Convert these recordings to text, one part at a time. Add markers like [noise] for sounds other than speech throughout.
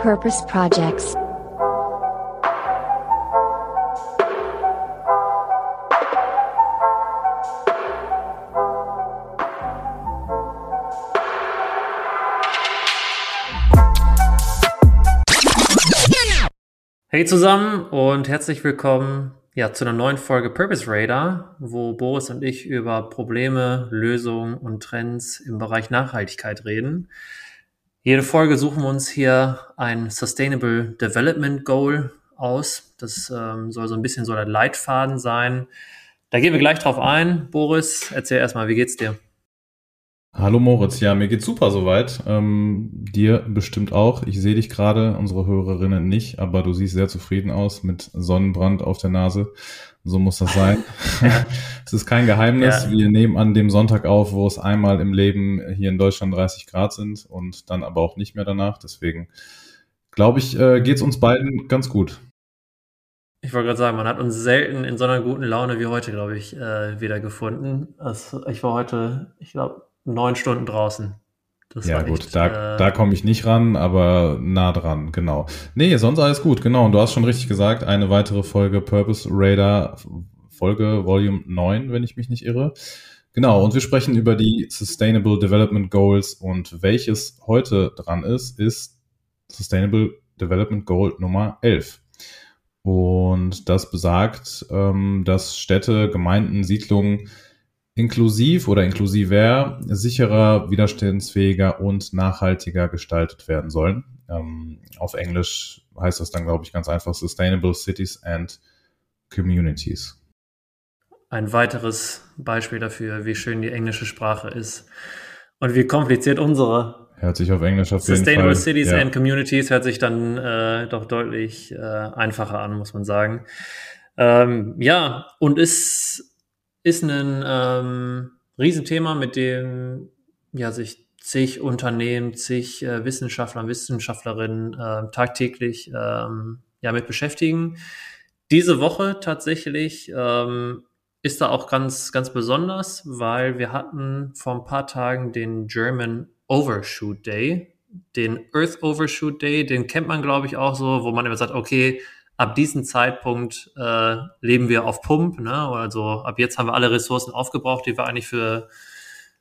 Purpose Projects. Hey zusammen und herzlich willkommen ja, zu einer neuen Folge Purpose Radar, wo Boris und ich über Probleme, Lösungen und Trends im Bereich Nachhaltigkeit reden. Jede Folge suchen wir uns hier ein Sustainable Development Goal aus. Das ähm, soll so ein bisschen so der Leitfaden sein. Da gehen wir gleich drauf ein. Boris, erzähl erstmal, wie geht's dir? Hallo Moritz, ja, mir geht's super soweit. Ähm, dir bestimmt auch. Ich sehe dich gerade, unsere Hörerinnen nicht, aber du siehst sehr zufrieden aus mit Sonnenbrand auf der Nase. So muss das sein. [laughs] [laughs] Es ist kein Geheimnis. Ja. Wir nehmen an dem Sonntag auf, wo es einmal im Leben hier in Deutschland 30 Grad sind und dann aber auch nicht mehr danach. Deswegen glaube ich, äh, geht's uns beiden ganz gut. Ich wollte gerade sagen, man hat uns selten in so einer guten Laune wie heute, glaube ich, äh, wieder gefunden. Also ich war heute, ich glaube, neun Stunden draußen. Das ja, gut, echt, da, äh, da komme ich nicht ran, aber nah dran, genau. Nee, sonst alles gut, genau. Und du hast schon richtig gesagt, eine weitere Folge Purpose Radar, Folge Volume 9, wenn ich mich nicht irre. Genau, und wir sprechen über die Sustainable Development Goals und welches heute dran ist, ist Sustainable Development Goal Nummer 11. Und das besagt, ähm, dass Städte, Gemeinden, Siedlungen inklusiv oder inklusiver, sicherer, widerstandsfähiger und nachhaltiger gestaltet werden sollen. Ähm, auf Englisch heißt das dann, glaube ich, ganz einfach Sustainable Cities and Communities. Ein weiteres Beispiel dafür, wie schön die englische Sprache ist und wie kompliziert unsere. Hört sich auf Englisch auf Sustainable jeden Fall. Cities ja. and Communities hört sich dann äh, doch deutlich äh, einfacher an, muss man sagen. Ähm, ja, und ist ist ein ähm, Riesenthema, mit dem ja, sich zig Unternehmen, zig äh, Wissenschaftler und Wissenschaftlerinnen äh, tagtäglich ähm, ja, mit beschäftigen. Diese Woche tatsächlich ähm, ist da auch ganz, ganz besonders, weil wir hatten vor ein paar Tagen den German Overshoot Day, den Earth Overshoot Day, den kennt man, glaube ich, auch so, wo man immer sagt, okay, ab diesem Zeitpunkt äh, leben wir auf Pump. Ne? Also ab jetzt haben wir alle Ressourcen aufgebraucht, die wir eigentlich für,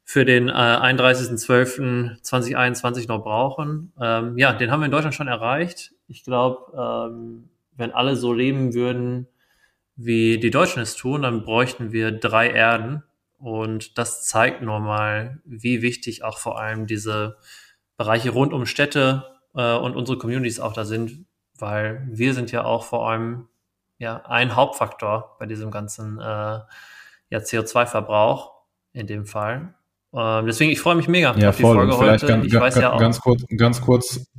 für den äh, 31.12.2021 noch brauchen. Ähm, ja, den haben wir in Deutschland schon erreicht. Ich glaube, ähm, wenn alle so leben würden, wie die Deutschen es tun, dann bräuchten wir drei Erden. Und das zeigt nochmal, wie wichtig auch vor allem diese Bereiche rund um Städte äh, und unsere Communities auch da sind, weil wir sind ja auch vor allem ja ein Hauptfaktor bei diesem ganzen äh, ja, CO2-Verbrauch in dem Fall. Ähm, deswegen, ich freue mich mega ja, auf die voll. Folge vielleicht heute. Ganz, ich weiß ja auch, ganz kurz, ganz kurz,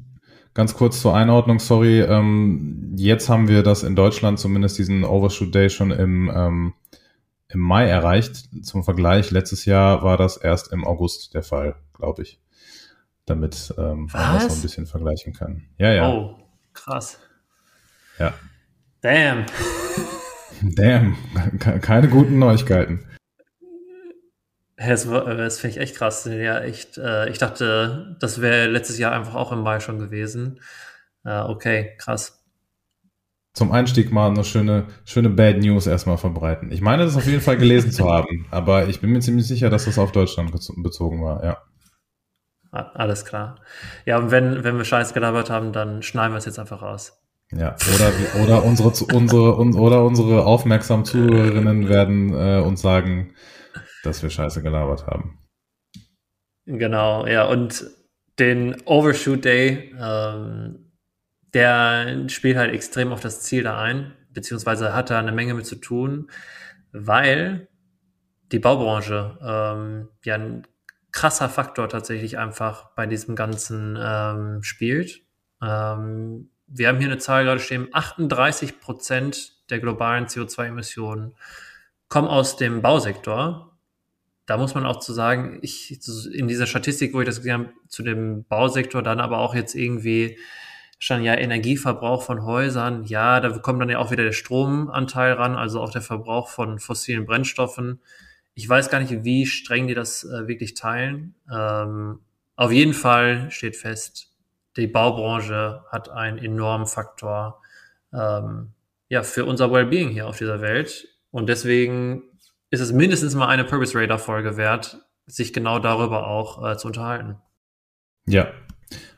ganz kurz zur Einordnung, sorry. Ähm, jetzt haben wir das in Deutschland zumindest diesen Overshoot Day schon im, ähm, im Mai erreicht. Zum Vergleich, letztes Jahr war das erst im August der Fall, glaube ich. Damit ähm, man das so ein bisschen vergleichen kann. Ja, ja. Oh, Krass. Ja. Damn. [laughs] Damn. Keine guten Neuigkeiten. Das, das finde ich echt krass. Ja, echt. Äh, ich dachte, das wäre letztes Jahr einfach auch im Mai schon gewesen. Äh, okay, krass. Zum Einstieg mal eine schöne, schöne Bad News erstmal verbreiten. Ich meine, das auf jeden Fall gelesen zu haben, [laughs] aber ich bin mir ziemlich sicher, dass das auf Deutschland bezogen war, ja. Alles klar. Ja, und wenn, wenn wir Scheiß gelabert haben, dann schneiden wir es jetzt einfach raus. Ja, oder, oder unsere, unsere, oder unsere aufmerksamen Zuhörerinnen werden äh, uns sagen, dass wir Scheiße gelabert haben. Genau, ja, und den Overshoot Day, ähm, der spielt halt extrem auf das Ziel da ein, beziehungsweise hat da eine Menge mit zu tun, weil die Baubranche ähm, ja ein krasser Faktor tatsächlich einfach bei diesem Ganzen ähm, spielt. Ähm, wir haben hier eine Zahl gerade stehen, 38 Prozent der globalen CO2-Emissionen kommen aus dem Bausektor. Da muss man auch zu sagen, ich in dieser Statistik, wo ich das gesehen habe, zu dem Bausektor dann aber auch jetzt irgendwie stand ja Energieverbrauch von Häusern, ja, da kommt dann ja auch wieder der Stromanteil ran, also auch der Verbrauch von fossilen Brennstoffen. Ich weiß gar nicht, wie streng die das äh, wirklich teilen. Ähm, auf jeden Fall steht fest, die Baubranche hat einen enormen Faktor ähm, ja, für unser Wellbeing hier auf dieser Welt. Und deswegen ist es mindestens mal eine Purpose Radar Folge wert, sich genau darüber auch äh, zu unterhalten. Ja,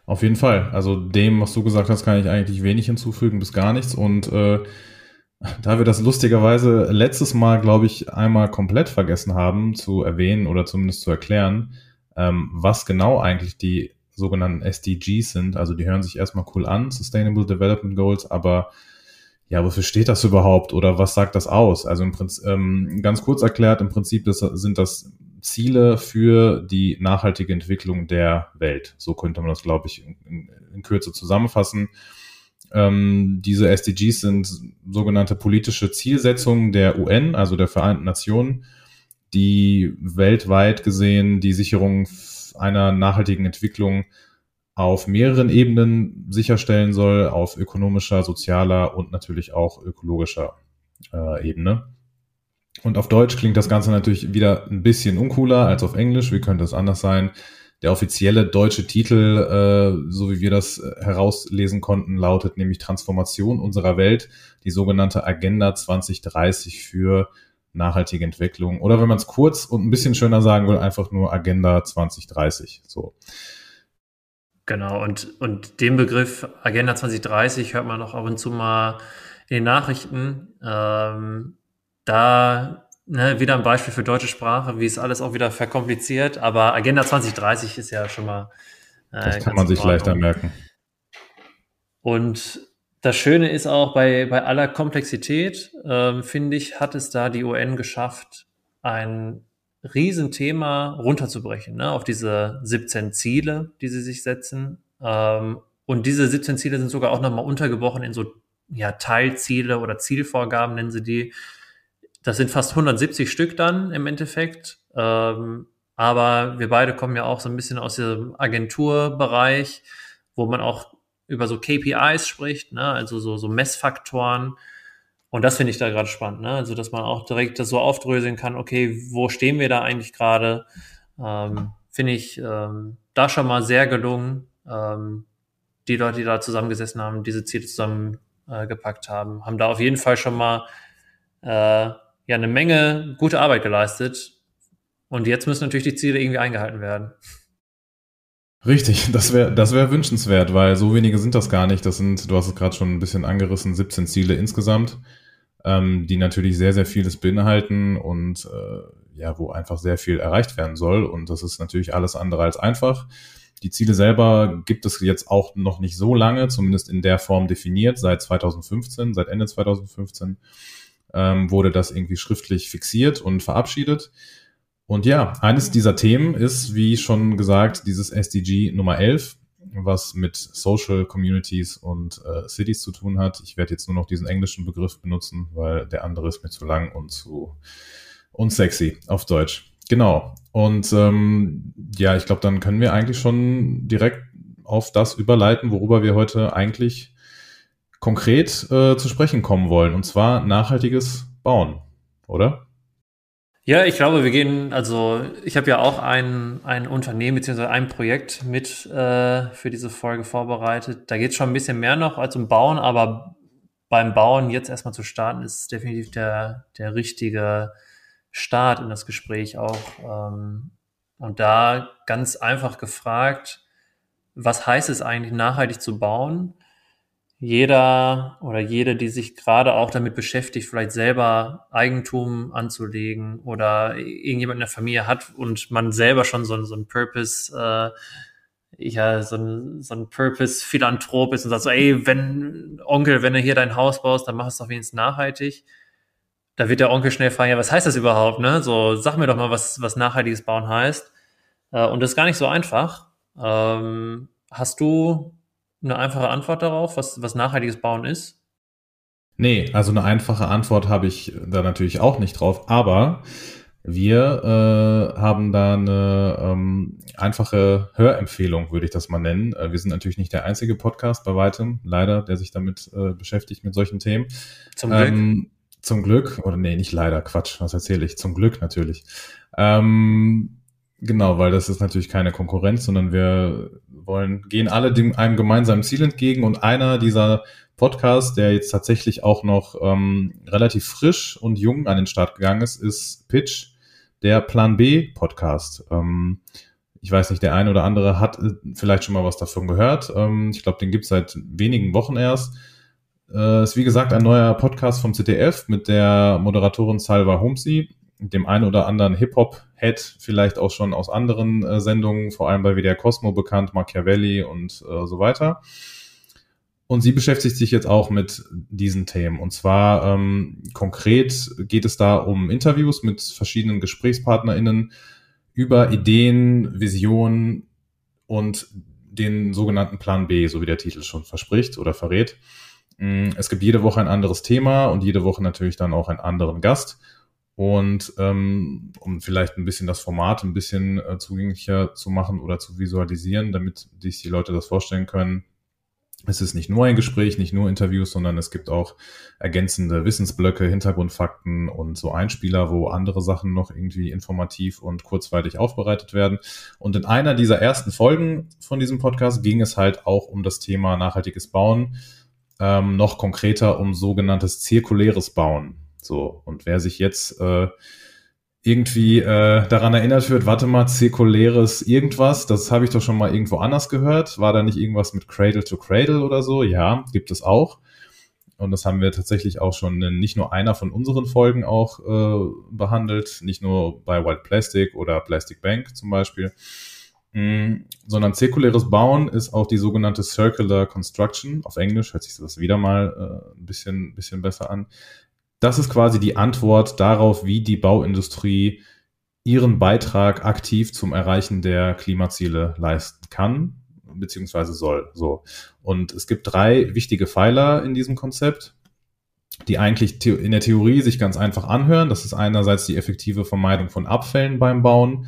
auf jeden Fall. Also dem, was du gesagt hast, kann ich eigentlich wenig hinzufügen, bis gar nichts. Und äh, da wir das lustigerweise letztes Mal, glaube ich, einmal komplett vergessen haben zu erwähnen oder zumindest zu erklären, ähm, was genau eigentlich die sogenannten SDGs sind. Also die hören sich erstmal cool an, Sustainable Development Goals, aber ja, wofür steht das überhaupt oder was sagt das aus? Also im Prinzip, ähm, ganz kurz erklärt, im Prinzip das, sind das Ziele für die nachhaltige Entwicklung der Welt. So könnte man das, glaube ich, in, in Kürze zusammenfassen. Ähm, diese SDGs sind sogenannte politische Zielsetzungen der UN, also der Vereinten Nationen, die weltweit gesehen die Sicherung einer nachhaltigen Entwicklung auf mehreren Ebenen sicherstellen soll, auf ökonomischer, sozialer und natürlich auch ökologischer äh, Ebene. Und auf Deutsch klingt das Ganze natürlich wieder ein bisschen uncooler als auf Englisch. Wie könnte es anders sein? Der offizielle deutsche Titel, äh, so wie wir das äh, herauslesen konnten, lautet nämlich Transformation unserer Welt, die sogenannte Agenda 2030 für nachhaltige Entwicklung. Oder wenn man es kurz und ein bisschen schöner sagen will, einfach nur Agenda 2030. So. Genau, und, und den Begriff Agenda 2030 hört man auch ab und zu mal in den Nachrichten. Ähm, da ne, wieder ein Beispiel für deutsche Sprache, wie es alles auch wieder verkompliziert, aber Agenda 2030 ist ja schon mal. Äh, das kann man sich leichter merken. Und das Schöne ist auch, bei, bei aller Komplexität, ähm, finde ich, hat es da die UN geschafft, ein Riesenthema runterzubrechen, ne, auf diese 17 Ziele, die sie sich setzen. Ähm, und diese 17 Ziele sind sogar auch nochmal untergebrochen in so ja, Teilziele oder Zielvorgaben, nennen sie die, das sind fast 170 Stück dann im Endeffekt. Ähm, aber wir beide kommen ja auch so ein bisschen aus dem Agenturbereich, wo man auch über so KPIs spricht, ne? also so, so Messfaktoren. Und das finde ich da gerade spannend, ne? also dass man auch direkt das so aufdröseln kann, okay, wo stehen wir da eigentlich gerade? Ähm, finde ich ähm, da schon mal sehr gelungen. Ähm, die Leute, die da zusammengesessen haben, diese Ziele zusammengepackt äh, haben, haben da auf jeden Fall schon mal äh, ja eine Menge gute Arbeit geleistet. Und jetzt müssen natürlich die Ziele irgendwie eingehalten werden. Richtig, das wäre das wäre wünschenswert, weil so wenige sind das gar nicht. Das sind, du hast es gerade schon ein bisschen angerissen, 17 Ziele insgesamt, ähm, die natürlich sehr, sehr vieles beinhalten und äh, ja, wo einfach sehr viel erreicht werden soll. Und das ist natürlich alles andere als einfach. Die Ziele selber gibt es jetzt auch noch nicht so lange, zumindest in der Form definiert, seit 2015, seit Ende 2015 ähm, wurde das irgendwie schriftlich fixiert und verabschiedet. Und ja, eines dieser Themen ist, wie schon gesagt, dieses SDG Nummer 11, was mit Social Communities und äh, Cities zu tun hat. Ich werde jetzt nur noch diesen englischen Begriff benutzen, weil der andere ist mir zu lang und zu unsexy auf Deutsch. Genau. Und ähm, ja, ich glaube, dann können wir eigentlich schon direkt auf das überleiten, worüber wir heute eigentlich konkret äh, zu sprechen kommen wollen, und zwar nachhaltiges Bauen, oder? Ja, ich glaube, wir gehen, also ich habe ja auch ein, ein Unternehmen bzw. ein Projekt mit äh, für diese Folge vorbereitet. Da geht es schon ein bisschen mehr noch als um Bauen, aber beim Bauen jetzt erstmal zu starten, ist definitiv der, der richtige Start in das Gespräch auch. Ähm, und da ganz einfach gefragt, was heißt es eigentlich, nachhaltig zu bauen? Jeder oder jede, die sich gerade auch damit beschäftigt, vielleicht selber Eigentum anzulegen oder irgendjemand in der Familie hat und man selber schon so, so ein Purpose, äh, ja, so ein, so ein Purpose-Philanthrop ist und sagt so, ey, wenn, Onkel, wenn du hier dein Haus baust, dann mach es doch wenigstens nachhaltig. Da wird der Onkel schnell fragen, ja, was heißt das überhaupt, ne? So, sag mir doch mal, was, was nachhaltiges Bauen heißt. Äh, und das ist gar nicht so einfach. Ähm, hast du eine einfache Antwort darauf, was, was nachhaltiges Bauen ist? Nee, also eine einfache Antwort habe ich da natürlich auch nicht drauf, aber wir äh, haben da eine ähm, einfache Hörempfehlung, würde ich das mal nennen. Äh, wir sind natürlich nicht der einzige Podcast bei weitem, leider, der sich damit äh, beschäftigt mit solchen Themen. Zum Glück. Ähm, zum Glück, oder nee, nicht leider, Quatsch, was erzähle ich? Zum Glück natürlich. Ähm, genau, weil das ist natürlich keine Konkurrenz, sondern wir wollen, gehen alle dem, einem gemeinsamen Ziel entgegen und einer dieser Podcasts, der jetzt tatsächlich auch noch ähm, relativ frisch und jung an den Start gegangen ist, ist Pitch, der Plan B Podcast. Ähm, ich weiß nicht, der eine oder andere hat äh, vielleicht schon mal was davon gehört. Ähm, ich glaube, den gibt es seit wenigen Wochen erst. Äh, ist wie gesagt ein neuer Podcast vom ZDF mit der Moderatorin Salva Humsi, dem einen oder anderen Hip-Hop-Head, vielleicht auch schon aus anderen äh, Sendungen, vor allem bei WDR Cosmo bekannt, Machiavelli und äh, so weiter. Und sie beschäftigt sich jetzt auch mit diesen Themen. Und zwar ähm, konkret geht es da um Interviews mit verschiedenen GesprächspartnerInnen über Ideen, Visionen und den sogenannten Plan B, so wie der Titel schon verspricht oder verrät. Mm, es gibt jede Woche ein anderes Thema und jede Woche natürlich dann auch einen anderen Gast. Und ähm, um vielleicht ein bisschen das Format ein bisschen äh, zugänglicher zu machen oder zu visualisieren, damit sich die Leute das vorstellen können, es ist nicht nur ein Gespräch, nicht nur Interviews, sondern es gibt auch ergänzende Wissensblöcke, Hintergrundfakten und so Einspieler, wo andere Sachen noch irgendwie informativ und kurzweilig aufbereitet werden. Und in einer dieser ersten Folgen von diesem Podcast ging es halt auch um das Thema nachhaltiges Bauen, ähm, noch konkreter um sogenanntes zirkuläres Bauen. So, und wer sich jetzt äh, irgendwie äh, daran erinnert wird, warte mal, zirkuläres irgendwas, das habe ich doch schon mal irgendwo anders gehört. War da nicht irgendwas mit Cradle to Cradle oder so? Ja, gibt es auch. Und das haben wir tatsächlich auch schon in nicht nur einer von unseren Folgen auch äh, behandelt, nicht nur bei White Plastic oder Plastic Bank zum Beispiel, mm, sondern zirkuläres Bauen ist auch die sogenannte Circular Construction. Auf Englisch hört sich das wieder mal äh, ein bisschen, bisschen besser an das ist quasi die Antwort darauf, wie die Bauindustrie ihren Beitrag aktiv zum Erreichen der Klimaziele leisten kann beziehungsweise soll. So. Und es gibt drei wichtige Pfeiler in diesem Konzept, die eigentlich in der Theorie sich ganz einfach anhören. Das ist einerseits die effektive Vermeidung von Abfällen beim Bauen,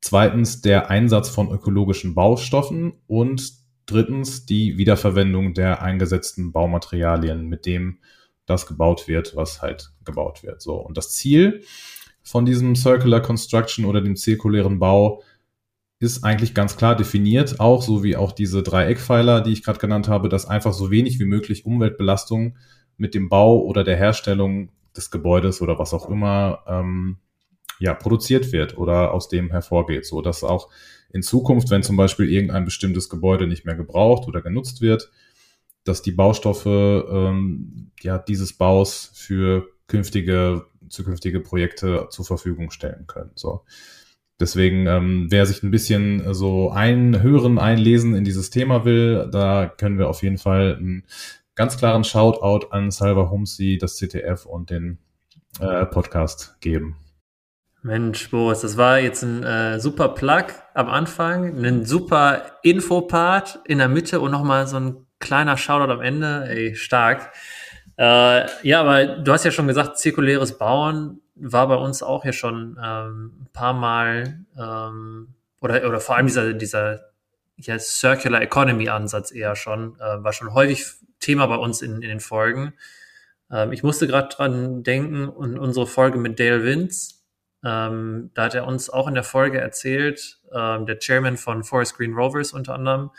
zweitens der Einsatz von ökologischen Baustoffen und drittens die Wiederverwendung der eingesetzten Baumaterialien, mit dem das gebaut wird, was halt gebaut wird. So. Und das Ziel von diesem Circular Construction oder dem zirkulären Bau ist eigentlich ganz klar definiert, auch so wie auch diese drei Eckpfeiler, die ich gerade genannt habe, dass einfach so wenig wie möglich Umweltbelastung mit dem Bau oder der Herstellung des Gebäudes oder was auch immer ähm, ja, produziert wird oder aus dem hervorgeht, so dass auch in Zukunft, wenn zum Beispiel irgendein bestimmtes Gebäude nicht mehr gebraucht oder genutzt wird, dass die Baustoffe ähm, ja, dieses Baus für künftige, zukünftige Projekte zur Verfügung stellen können. So. Deswegen, ähm, wer sich ein bisschen so einhören, einlesen in dieses Thema will, da können wir auf jeden Fall einen ganz klaren Shoutout an Salva Humsi, das CTF und den äh, Podcast geben. Mensch, Boris, das war jetzt ein äh, super Plug am Anfang, ein super Infopart in der Mitte und nochmal so ein kleiner Shoutout am Ende, ey, stark. Äh, ja, aber du hast ja schon gesagt, zirkuläres Bauen war bei uns auch ja schon ähm, ein paar Mal ähm, oder, oder vor allem dieser, dieser ja, Circular Economy Ansatz eher schon, äh, war schon häufig Thema bei uns in, in den Folgen. Ähm, ich musste gerade dran denken und unsere Folge mit Dale Vince, ähm, da hat er uns auch in der Folge erzählt, ähm, der Chairman von Forest Green Rovers unter anderem,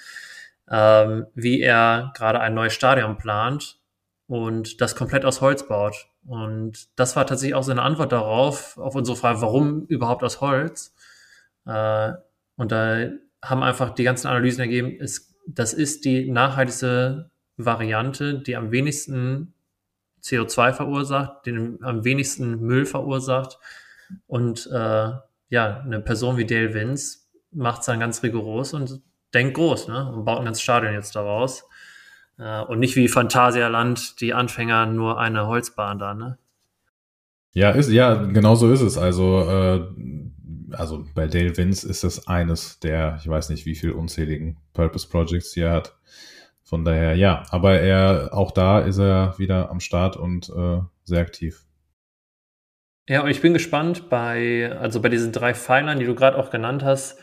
ähm, wie er gerade ein neues Stadion plant und das komplett aus Holz baut. Und das war tatsächlich auch seine Antwort darauf, auf unsere Frage, warum überhaupt aus Holz. Äh, und da haben einfach die ganzen Analysen ergeben, ist, das ist die nachhaltigste Variante, die am wenigsten CO2 verursacht, den am wenigsten Müll verursacht. Und äh, ja, eine Person wie Dale Vince macht es dann ganz rigoros und denkt groß ne? und baut ein ganzes Stadion jetzt daraus. Äh, und nicht wie Phantasialand, die Anfänger nur eine Holzbahn da, ne? Ja, ist, ja, genau so ist es. Also, äh, also bei Dale Vince ist es eines der, ich weiß nicht, wie viel unzähligen Purpose Projects hier hat. Von daher, ja, aber er, auch da ist er wieder am Start und äh, sehr aktiv. Ja, und ich bin gespannt bei, also bei diesen drei Pfeilern, die du gerade auch genannt hast,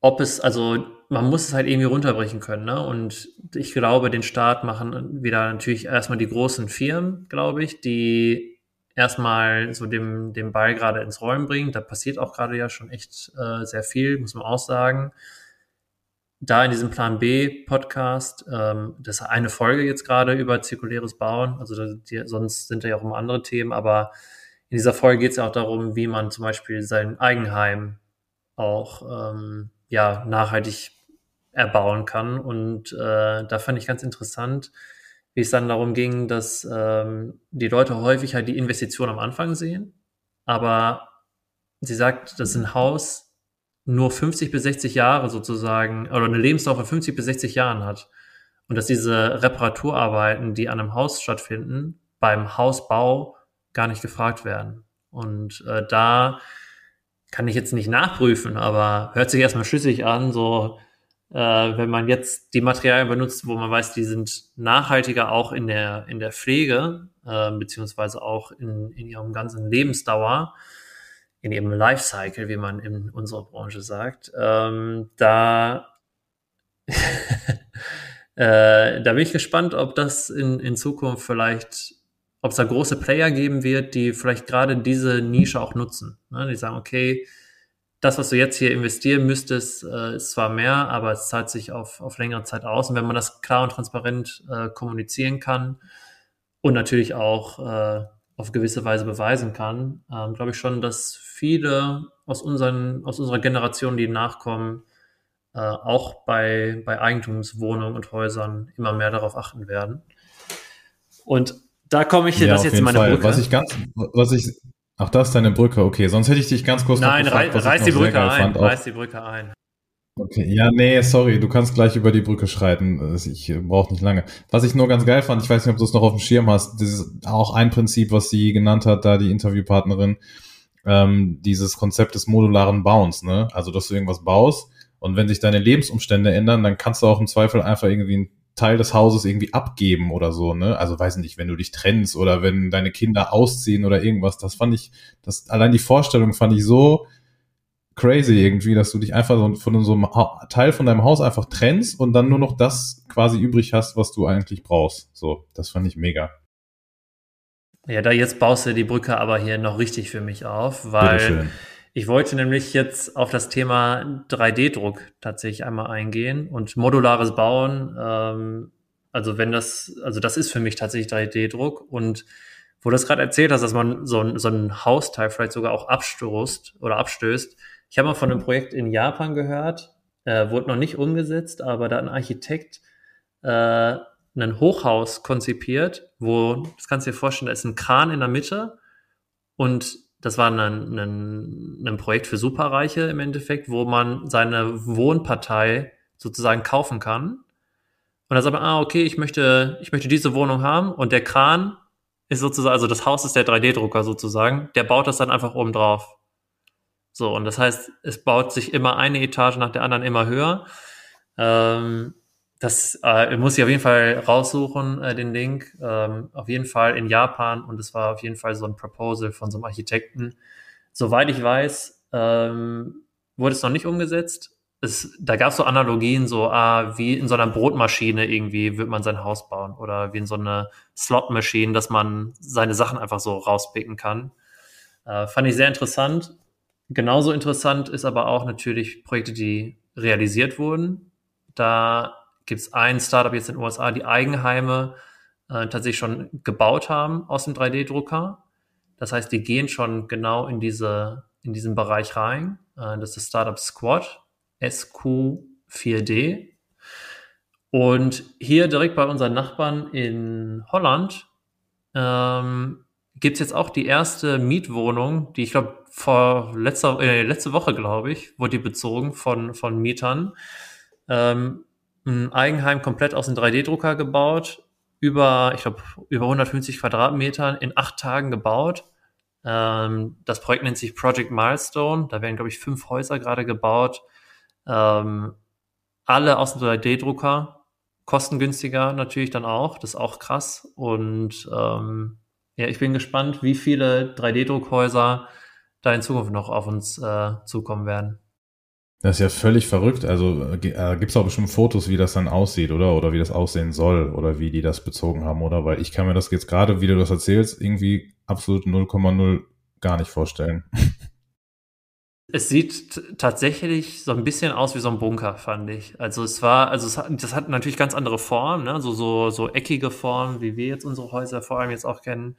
ob es, also man muss es halt irgendwie runterbrechen können. Ne? Und ich glaube, den Start machen wieder natürlich erstmal die großen Firmen, glaube ich, die erstmal so dem, dem Ball gerade ins Rollen bringen. Da passiert auch gerade ja schon echt äh, sehr viel, muss man auch sagen. da in diesem Plan B Podcast, ähm, das ist eine Folge jetzt gerade über zirkuläres Bauen, also die, sonst sind da ja auch immer andere Themen, aber in dieser Folge geht es ja auch darum, wie man zum Beispiel sein Eigenheim auch ähm, ja, nachhaltig erbauen kann. Und äh, da fand ich ganz interessant, wie es dann darum ging, dass ähm, die Leute häufig halt die Investition am Anfang sehen, aber sie sagt, dass ein Haus nur 50 bis 60 Jahre sozusagen oder eine Lebensdauer von 50 bis 60 Jahren hat und dass diese Reparaturarbeiten, die an einem Haus stattfinden, beim Hausbau gar nicht gefragt werden. Und äh, da kann ich jetzt nicht nachprüfen, aber hört sich erstmal schlüssig an, so äh, wenn man jetzt die Materialien benutzt, wo man weiß, die sind nachhaltiger auch in der, in der Pflege, äh, beziehungsweise auch in, in ihrem ganzen Lebensdauer, in ihrem Lifecycle, wie man in unserer Branche sagt, ähm, da [laughs] äh, da bin ich gespannt, ob das in, in Zukunft vielleicht ob es da große Player geben wird, die vielleicht gerade diese Nische auch nutzen. Ne? Die sagen, okay, das, was du jetzt hier investieren müsstest, äh, ist zwar mehr, aber es zahlt sich auf, auf längere Zeit aus. Und wenn man das klar und transparent äh, kommunizieren kann und natürlich auch äh, auf gewisse Weise beweisen kann, ähm, glaube ich schon, dass viele aus, unseren, aus unserer Generation, die nachkommen, äh, auch bei, bei Eigentumswohnungen und Häusern immer mehr darauf achten werden. Und da komme ich, ja, das jetzt in meine Fall. Brücke. Was ich ganz, was ich, ach, das ist deine Brücke, okay. Sonst hätte ich dich ganz kurz Nein, noch gefragt, reiß die Brücke ein, fand, reiß die Brücke ein. Okay, ja, nee, sorry, du kannst gleich über die Brücke schreiten. Ich brauche nicht lange. Was ich nur ganz geil fand, ich weiß nicht, ob du es noch auf dem Schirm hast, das ist auch ein Prinzip, was sie genannt hat, da die Interviewpartnerin, ähm, dieses Konzept des modularen Bauens, ne? Also, dass du irgendwas baust und wenn sich deine Lebensumstände ändern, dann kannst du auch im Zweifel einfach irgendwie ein Teil des Hauses irgendwie abgeben oder so, ne? Also weiß nicht, wenn du dich trennst oder wenn deine Kinder ausziehen oder irgendwas, das fand ich, das allein die Vorstellung fand ich so crazy irgendwie, dass du dich einfach so von so einem Teil von deinem Haus einfach trennst und dann nur noch das quasi übrig hast, was du eigentlich brauchst. So, das fand ich mega. Ja, da jetzt baust du die Brücke aber hier noch richtig für mich auf, weil ich wollte nämlich jetzt auf das Thema 3D-Druck tatsächlich einmal eingehen und modulares Bauen. Ähm, also wenn das, also das ist für mich tatsächlich 3D-Druck und wo du das gerade erzählt hast, dass man so ein, so ein Hausteil vielleicht sogar auch abstoßt oder abstößt. Ich habe mal von einem Projekt in Japan gehört, äh, wurde noch nicht umgesetzt, aber da ein Architekt äh, ein Hochhaus konzipiert, wo, das kannst du dir vorstellen, da ist ein Kran in der Mitte und das war ein, ein, ein Projekt für Superreiche im Endeffekt, wo man seine Wohnpartei sozusagen kaufen kann. Und da sagt man, ah, okay, ich möchte, ich möchte diese Wohnung haben und der Kran ist sozusagen, also das Haus ist der 3D-Drucker sozusagen, der baut das dann einfach oben drauf. So, und das heißt, es baut sich immer eine Etage nach der anderen immer höher. Ähm, das äh, muss ich auf jeden Fall raussuchen, äh, den Link. Ähm, auf jeden Fall in Japan und es war auf jeden Fall so ein Proposal von so einem Architekten. Soweit ich weiß, ähm, wurde es noch nicht umgesetzt. Es, da gab es so Analogien, so ah, wie in so einer Brotmaschine irgendwie wird man sein Haus bauen oder wie in so einer Slot-Maschine, dass man seine Sachen einfach so rauspicken kann. Äh, fand ich sehr interessant. Genauso interessant ist aber auch natürlich Projekte, die realisiert wurden. Da gibt es ein Startup jetzt in den USA, die Eigenheime äh, tatsächlich schon gebaut haben aus dem 3D-Drucker. Das heißt, die gehen schon genau in diese in diesen Bereich rein. Äh, das ist das Startup Squad, SQ4D. Und hier direkt bei unseren Nachbarn in Holland ähm, gibt es jetzt auch die erste Mietwohnung, die ich glaube vor letzter, äh, letzte Woche, glaube ich, wurde die bezogen von, von Mietern. Ähm, Eigenheim komplett aus dem 3D-Drucker gebaut, über, ich glaube, über 150 Quadratmetern in acht Tagen gebaut. Ähm, das Projekt nennt sich Project Milestone. Da werden, glaube ich, fünf Häuser gerade gebaut. Ähm, alle aus dem 3D-Drucker. Kostengünstiger natürlich dann auch. Das ist auch krass. Und ähm, ja, ich bin gespannt, wie viele 3D-Druckhäuser da in Zukunft noch auf uns äh, zukommen werden. Das ist ja völlig verrückt. Also äh, gibt es auch bestimmt Fotos, wie das dann aussieht, oder? Oder wie das aussehen soll oder wie die das bezogen haben, oder? Weil ich kann mir das jetzt gerade, wie du das erzählst, irgendwie absolut 0,0 gar nicht vorstellen. [laughs] Es sieht tatsächlich so ein bisschen aus wie so ein Bunker, fand ich. Also es war, also es hat, das hat natürlich ganz andere Formen, ne? so, so, so eckige Formen, wie wir jetzt unsere Häuser vor allem jetzt auch kennen.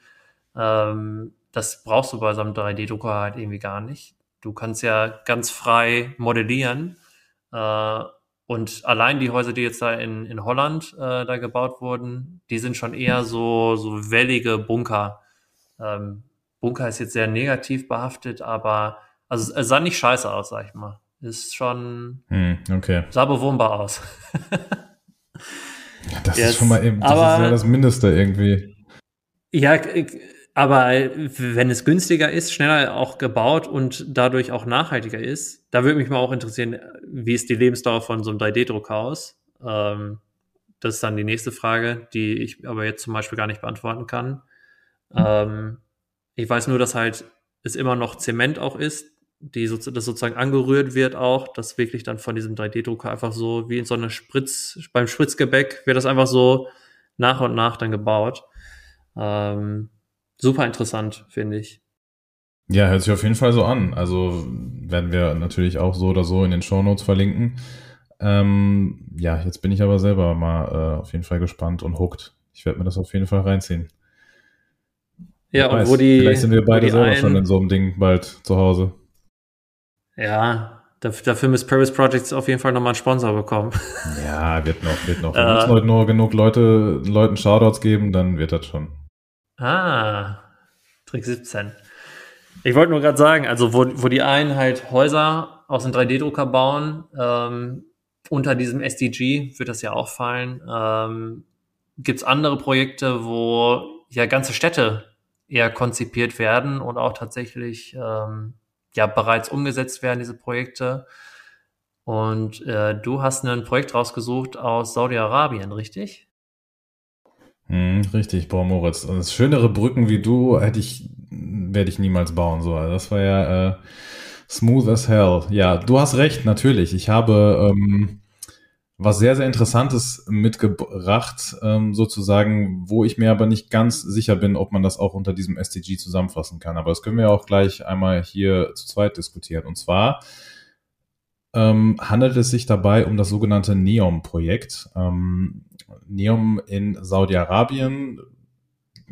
Ähm, das brauchst du bei so einem 3D-Drucker halt irgendwie gar nicht. Du kannst ja ganz frei modellieren. Äh, und allein die Häuser, die jetzt da in, in Holland äh, da gebaut wurden, die sind schon eher so, so wellige Bunker. Ähm, Bunker ist jetzt sehr negativ behaftet, aber also es sah nicht scheiße aus, sag ich mal. Ist schon. Hm, okay. Sah bewohnbar aus. [laughs] das Jetzt, ist schon mal eben, das aber, ist ja das Mindeste irgendwie. Ja, aber wenn es günstiger ist, schneller auch gebaut und dadurch auch nachhaltiger ist, da würde mich mal auch interessieren, wie ist die Lebensdauer von so einem 3D-Drucker aus? Ähm, das ist dann die nächste Frage, die ich aber jetzt zum Beispiel gar nicht beantworten kann. Mhm. Ähm, ich weiß nur, dass halt es immer noch Zement auch ist, die so, das sozusagen angerührt wird auch, dass wirklich dann von diesem 3D-Drucker einfach so wie in so einer Spritz, beim Spritzgebäck wird das einfach so nach und nach dann gebaut. Ähm, super interessant, finde ich. Ja, hört sich auf jeden Fall so an. Also werden wir natürlich auch so oder so in den Show Notes verlinken. Ähm, ja, jetzt bin ich aber selber mal äh, auf jeden Fall gespannt und hooked. Ich werde mir das auf jeden Fall reinziehen. Ja, und wo die. Vielleicht sind wir beide selber einen, schon in so einem Ding bald zu Hause. Ja, dafür müssen Paris Projects auf jeden Fall nochmal einen Sponsor bekommen. Ja, wird noch, wird noch. [laughs] Wir äh, müssen heute nur genug Leute, Leuten Shoutouts geben, dann wird das schon. Ah, Trick 17. Ich wollte nur gerade sagen, also wo, wo die einen halt Häuser aus einem 3D-Drucker bauen, ähm, unter diesem SDG wird das ja auch fallen, ähm, gibt es andere Projekte, wo ja ganze Städte eher konzipiert werden und auch tatsächlich ähm, ja bereits umgesetzt werden, diese Projekte. Und äh, du hast ein Projekt rausgesucht aus Saudi-Arabien, richtig? Hm, richtig, boah, Moritz. Und schönere Brücken wie du hätte ich, werde ich niemals bauen. So, also das war ja äh, smooth as hell. Ja, du hast recht, natürlich. Ich habe ähm, was sehr, sehr Interessantes mitgebracht, ähm, sozusagen, wo ich mir aber nicht ganz sicher bin, ob man das auch unter diesem SDG zusammenfassen kann. Aber das können wir auch gleich einmal hier zu zweit diskutieren. Und zwar ähm, handelt es sich dabei um das sogenannte NEOM-Projekt. Ähm, NEOM in Saudi-Arabien,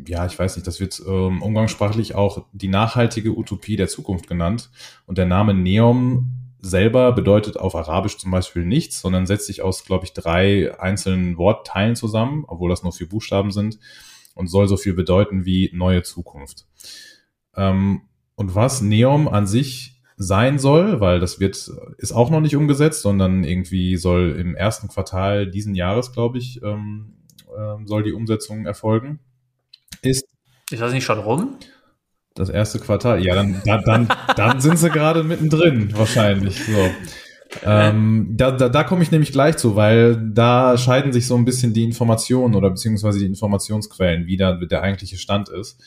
ja, ich weiß nicht, das wird ähm, umgangssprachlich auch die nachhaltige Utopie der Zukunft genannt. Und der Name NEOM selber bedeutet auf Arabisch zum Beispiel nichts, sondern setzt sich aus, glaube ich, drei einzelnen Wortteilen zusammen, obwohl das nur vier Buchstaben sind und soll so viel bedeuten wie neue Zukunft. Ähm, und was Neom an sich sein soll, weil das wird, ist auch noch nicht umgesetzt, sondern irgendwie soll im ersten Quartal diesen Jahres, glaube ich, ähm, äh, soll die Umsetzung erfolgen, ist. Ist das nicht schon rum? Das erste Quartal. Ja, dann, dann, dann, dann sind sie gerade mittendrin, wahrscheinlich. So. Ähm, da da, da komme ich nämlich gleich zu, weil da scheiden sich so ein bisschen die Informationen oder beziehungsweise die Informationsquellen, wie da der eigentliche Stand ist.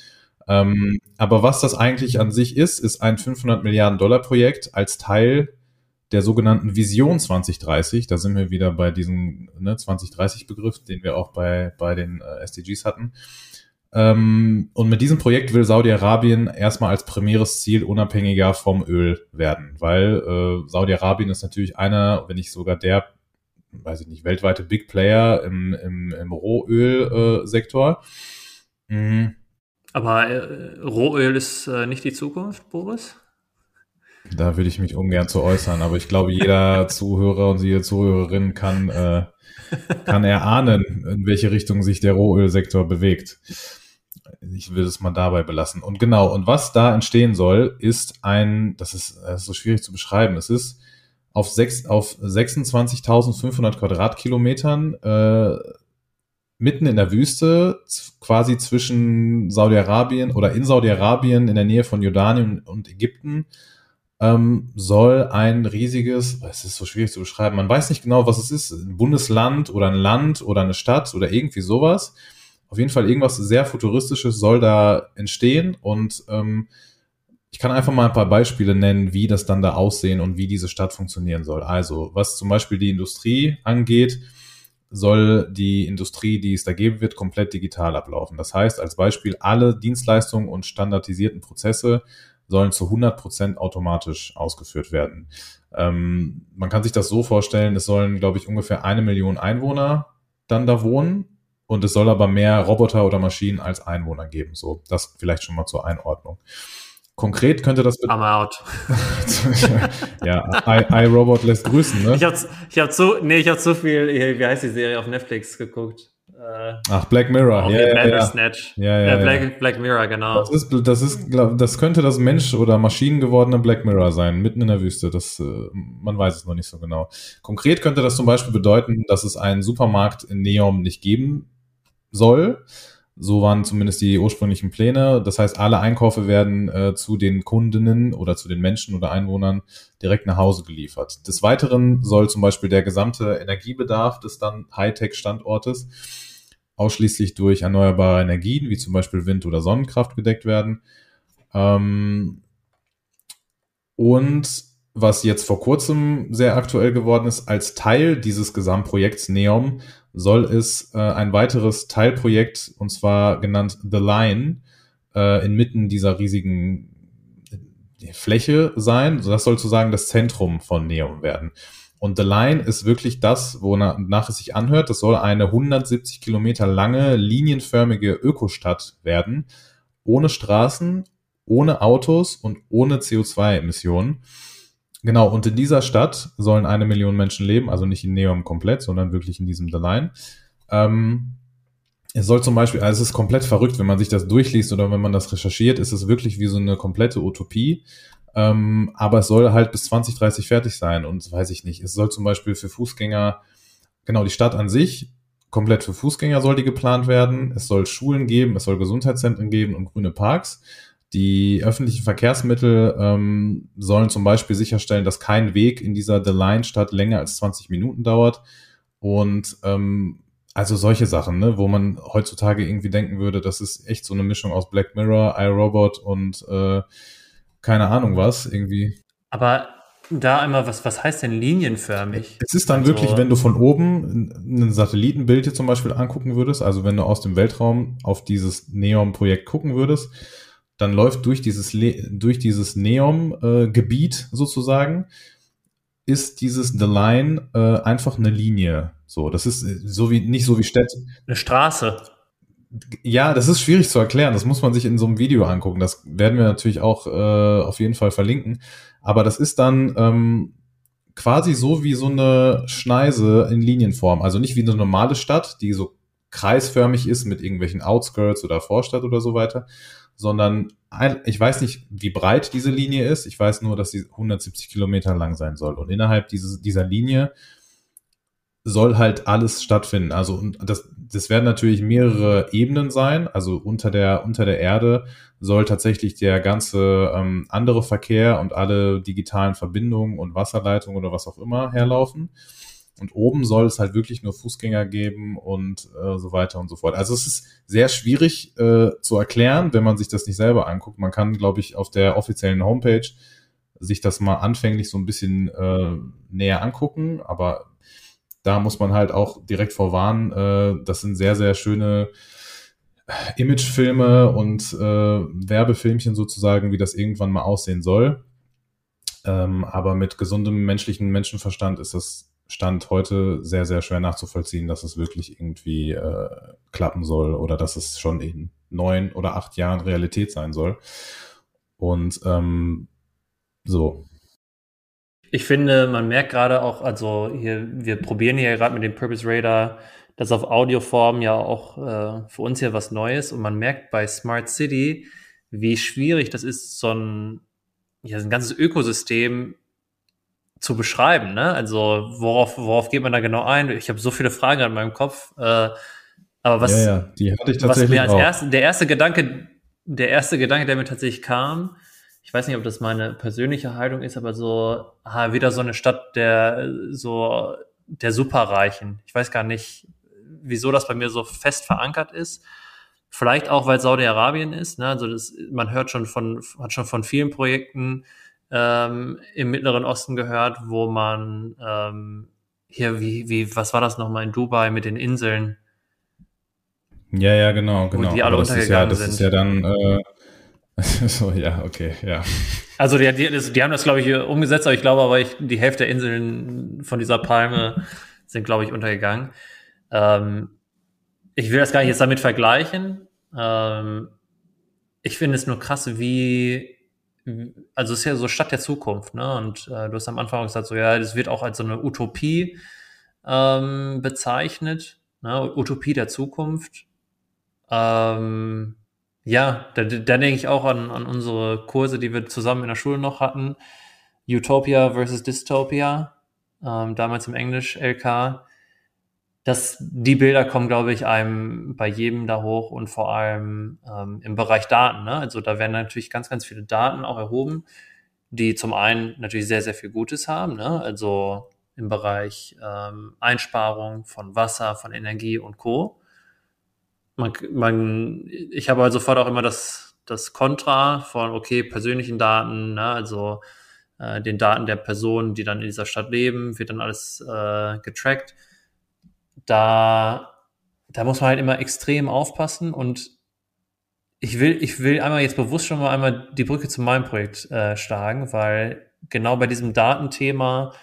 Ähm, aber was das eigentlich an sich ist, ist ein 500 Milliarden Dollar Projekt als Teil der sogenannten Vision 2030. Da sind wir wieder bei diesem ne, 2030 Begriff, den wir auch bei, bei den äh, SDGs hatten. Ähm, und mit diesem Projekt will Saudi-Arabien erstmal als primäres Ziel unabhängiger vom Öl werden, weil äh, Saudi-Arabien ist natürlich einer, wenn nicht sogar der, weiß ich nicht, weltweite Big Player im, im, im Rohölsektor. Äh, mhm. Aber äh, Rohöl ist äh, nicht die Zukunft, Boris? Da würde ich mich ungern zu äußern, aber ich glaube, jeder [laughs] Zuhörer und jede Zuhörerin kann, äh, kann erahnen, in welche Richtung sich der Rohölsektor bewegt ich will es mal dabei belassen. Und genau, und was da entstehen soll, ist ein, das ist, das ist so schwierig zu beschreiben. Es ist auf, sechs, auf 26.500 Quadratkilometern äh, mitten in der Wüste, quasi zwischen Saudi-Arabien oder in Saudi-Arabien in der Nähe von Jordanien und Ägypten, ähm, soll ein riesiges, es ist so schwierig zu beschreiben, man weiß nicht genau, was es ist, ein Bundesland oder ein Land oder eine Stadt oder irgendwie sowas auf jeden Fall irgendwas sehr Futuristisches soll da entstehen und ähm, ich kann einfach mal ein paar Beispiele nennen, wie das dann da aussehen und wie diese Stadt funktionieren soll. Also, was zum Beispiel die Industrie angeht, soll die Industrie, die es da geben wird, komplett digital ablaufen. Das heißt, als Beispiel, alle Dienstleistungen und standardisierten Prozesse sollen zu 100 Prozent automatisch ausgeführt werden. Ähm, man kann sich das so vorstellen, es sollen, glaube ich, ungefähr eine Million Einwohner dann da wohnen und es soll aber mehr Roboter oder Maschinen als Einwohner geben. So, das vielleicht schon mal zur Einordnung. Konkret könnte das. I'm out. [laughs] ja, iRobot lässt grüßen, ne? Ich habe ich hab zu, nee, ich habe zu viel, wie heißt die Serie auf Netflix geguckt. Äh, Ach, Black Mirror. Ja, ja, ja. Snatch. Ja, ja, Black, ja. Black Mirror, genau. Das ist, das ist, das könnte das Mensch- oder Maschinen gewordene Black Mirror sein, mitten in der Wüste. Das, äh, man weiß es noch nicht so genau. Konkret könnte das zum Beispiel bedeuten, dass es einen Supermarkt in Neom nicht geben soll. So waren zumindest die ursprünglichen Pläne. Das heißt, alle Einkäufe werden äh, zu den Kundinnen oder zu den Menschen oder Einwohnern direkt nach Hause geliefert. Des Weiteren soll zum Beispiel der gesamte Energiebedarf des dann Hightech-Standortes ausschließlich durch erneuerbare Energien, wie zum Beispiel Wind- oder Sonnenkraft gedeckt werden. Ähm, und was jetzt vor kurzem sehr aktuell geworden ist, als Teil dieses Gesamtprojekts NEOM soll es äh, ein weiteres Teilprojekt, und zwar genannt The Line, äh, inmitten dieser riesigen äh, Fläche sein. Das soll sozusagen das Zentrum von NEOM werden. Und The Line ist wirklich das, wonach es sich anhört. Das soll eine 170 Kilometer lange, linienförmige Ökostadt werden, ohne Straßen, ohne Autos und ohne CO2-Emissionen. Genau, und in dieser Stadt sollen eine Million Menschen leben, also nicht in Neom komplett, sondern wirklich in diesem Line. Ähm, es soll zum Beispiel, also es ist komplett verrückt, wenn man sich das durchliest oder wenn man das recherchiert, ist es wirklich wie so eine komplette Utopie. Ähm, aber es soll halt bis 2030 fertig sein und weiß ich nicht. Es soll zum Beispiel für Fußgänger, genau die Stadt an sich, komplett für Fußgänger soll die geplant werden. Es soll Schulen geben, es soll Gesundheitszentren geben und grüne Parks. Die öffentlichen Verkehrsmittel ähm, sollen zum Beispiel sicherstellen, dass kein Weg in dieser The Line-Stadt länger als 20 Minuten dauert. Und ähm, also solche Sachen, ne, wo man heutzutage irgendwie denken würde, das ist echt so eine Mischung aus Black Mirror, iRobot und äh, keine Ahnung was, irgendwie. Aber da einmal, was, was heißt denn linienförmig? Es ist dann also, wirklich, wenn du von oben ein Satellitenbild hier zum Beispiel angucken würdest, also wenn du aus dem Weltraum auf dieses Neon-Projekt gucken würdest, dann läuft durch dieses, Le durch dieses Neom-Gebiet äh, sozusagen, ist dieses The Line äh, einfach eine Linie. So, das ist äh, so wie, nicht so wie Städte. Eine Straße. Ja, das ist schwierig zu erklären. Das muss man sich in so einem Video angucken. Das werden wir natürlich auch äh, auf jeden Fall verlinken. Aber das ist dann ähm, quasi so wie so eine Schneise in Linienform. Also nicht wie eine normale Stadt, die so kreisförmig ist mit irgendwelchen Outskirts oder Vorstadt oder so weiter, sondern ich weiß nicht, wie breit diese Linie ist. Ich weiß nur, dass sie 170 Kilometer lang sein soll. Und innerhalb dieses, dieser Linie soll halt alles stattfinden. Also das, das werden natürlich mehrere Ebenen sein. Also unter der, unter der Erde soll tatsächlich der ganze ähm, andere Verkehr und alle digitalen Verbindungen und Wasserleitungen oder was auch immer herlaufen. Und oben soll es halt wirklich nur Fußgänger geben und äh, so weiter und so fort. Also es ist sehr schwierig äh, zu erklären, wenn man sich das nicht selber anguckt. Man kann, glaube ich, auf der offiziellen Homepage sich das mal anfänglich so ein bisschen äh, näher angucken. Aber da muss man halt auch direkt vorwarnen, äh, das sind sehr, sehr schöne Imagefilme und äh, Werbefilmchen sozusagen, wie das irgendwann mal aussehen soll. Ähm, aber mit gesundem menschlichen Menschenverstand ist das Stand heute sehr, sehr schwer nachzuvollziehen, dass es wirklich irgendwie äh, klappen soll oder dass es schon in neun oder acht Jahren Realität sein soll. Und ähm, so. Ich finde, man merkt gerade auch, also hier, wir probieren hier gerade mit dem Purpose Radar das auf Audioform ja auch äh, für uns hier was Neues und man merkt bei Smart City, wie schwierig das ist, so ein, ja, ein ganzes Ökosystem zu beschreiben. Ne? Also worauf, worauf geht man da genau ein? Ich habe so viele Fragen an meinem Kopf. Äh, aber was, ja, ja, die hatte ich tatsächlich was mir als erste, der erste Gedanke, der erste Gedanke, der mir tatsächlich kam, ich weiß nicht, ob das meine persönliche Haltung ist, aber so aha, wieder so eine Stadt der so der Superreichen. Ich weiß gar nicht, wieso das bei mir so fest verankert ist. Vielleicht auch, weil Saudi-Arabien ist. Ne? Also das, man hört schon von, hat schon von vielen Projekten ähm, im Mittleren Osten gehört, wo man ähm, hier, wie, wie, was war das nochmal in Dubai mit den Inseln? Ja, ja, genau, genau. Wo die alle das untergegangen ist ja, das sind. ist ja dann, äh, [laughs] so, ja, okay, ja. Also die, die, die haben das, glaube ich, umgesetzt, aber ich glaube aber, ich, die Hälfte der Inseln von dieser Palme sind, glaube ich, untergegangen. Ähm, ich will das gar nicht jetzt damit vergleichen. Ähm, ich finde es nur krass, wie, also es ist ja so Stadt der Zukunft, ne? Und äh, du hast am Anfang gesagt, so ja, das wird auch als so eine Utopie ähm, bezeichnet, ne? Utopie der Zukunft. Ähm, ja, da, da denke ich auch an, an unsere Kurse, die wir zusammen in der Schule noch hatten. Utopia versus Dystopia, ähm, damals im Englisch LK. Das, die Bilder kommen, glaube ich, einem bei jedem da hoch und vor allem ähm, im Bereich Daten. Ne? Also da werden natürlich ganz, ganz viele Daten auch erhoben, die zum einen natürlich sehr, sehr viel Gutes haben. Ne? Also im Bereich ähm, Einsparung von Wasser, von Energie und Co man, man, ich habe halt sofort auch immer das, das Kontra von, okay, persönlichen Daten, ne, also äh, den Daten der Personen, die dann in dieser Stadt leben, wird dann alles äh, getrackt. Da, da muss man halt immer extrem aufpassen und ich will, ich will einmal jetzt bewusst schon mal einmal die Brücke zu meinem Projekt äh, schlagen, weil genau bei diesem Datenthema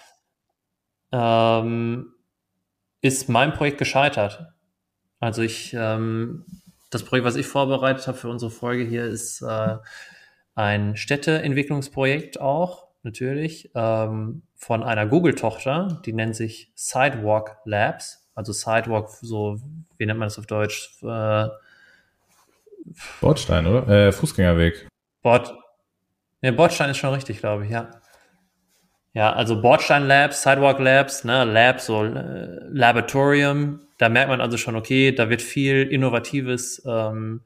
ähm, ist mein Projekt gescheitert. Also ich, ähm, das Projekt, was ich vorbereitet habe für unsere Folge hier, ist äh, ein Städteentwicklungsprojekt auch, natürlich, ähm, von einer Google-Tochter, die nennt sich Sidewalk Labs. Also Sidewalk, so, wie nennt man das auf Deutsch? Äh, Bordstein, oder? Äh, Fußgängerweg. Bord, ne, Bordstein ist schon richtig, glaube ich, ja. Ja, also Bordstein Labs, Sidewalk Labs, ne, Lab, so äh, Laboratorium, da merkt man also schon, okay, da wird viel Innovatives, ähm,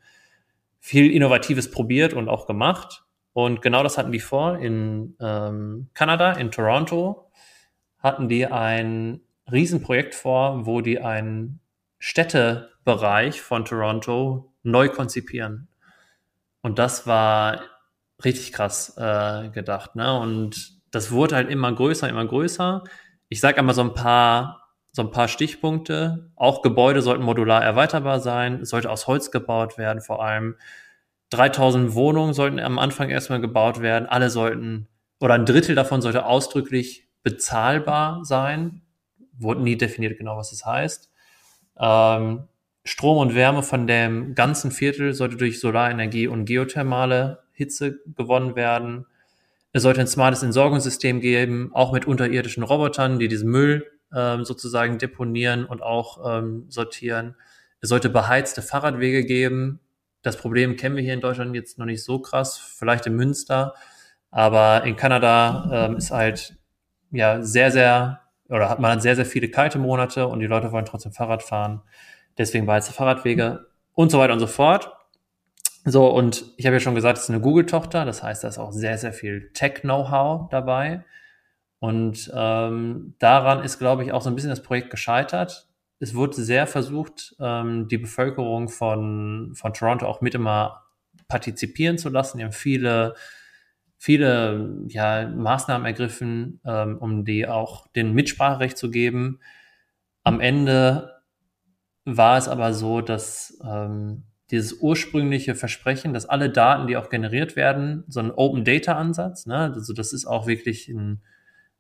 viel Innovatives probiert und auch gemacht. Und genau das hatten die vor. In ähm, Kanada, in Toronto, hatten die ein Riesenprojekt vor, wo die einen Städtebereich von Toronto neu konzipieren. Und das war richtig krass äh, gedacht. Ne? Und das wurde halt immer größer, immer größer. Ich sage einmal so ein paar, so ein paar Stichpunkte. Auch Gebäude sollten modular erweiterbar sein. Es sollte aus Holz gebaut werden, vor allem. 3000 Wohnungen sollten am Anfang erstmal gebaut werden. Alle sollten, oder ein Drittel davon sollte ausdrücklich bezahlbar sein. Wurde nie definiert genau, was das heißt. Ähm, Strom und Wärme von dem ganzen Viertel sollte durch Solarenergie und geothermale Hitze gewonnen werden. Es sollte ein smartes Entsorgungssystem geben, auch mit unterirdischen Robotern, die diesen Müll ähm, sozusagen deponieren und auch ähm, sortieren. Es sollte beheizte Fahrradwege geben. Das Problem kennen wir hier in Deutschland jetzt noch nicht so krass, vielleicht in Münster, aber in Kanada ähm, ist halt ja sehr, sehr, oder hat man sehr, sehr viele kalte Monate und die Leute wollen trotzdem Fahrrad fahren. Deswegen beheizte Fahrradwege und so weiter und so fort. So, und ich habe ja schon gesagt, es ist eine Google-Tochter, das heißt, da ist auch sehr, sehr viel Tech-Know-how dabei. Und ähm, daran ist, glaube ich, auch so ein bisschen das Projekt gescheitert. Es wurde sehr versucht, ähm, die Bevölkerung von, von Toronto auch mit immer partizipieren zu lassen. Die haben viele, viele ja, Maßnahmen ergriffen, ähm, um die auch den Mitspracherecht zu geben. Am Ende war es aber so, dass ähm, dieses ursprüngliche Versprechen, dass alle Daten, die auch generiert werden, so ein Open Data Ansatz, ne? also das ist auch wirklich ein,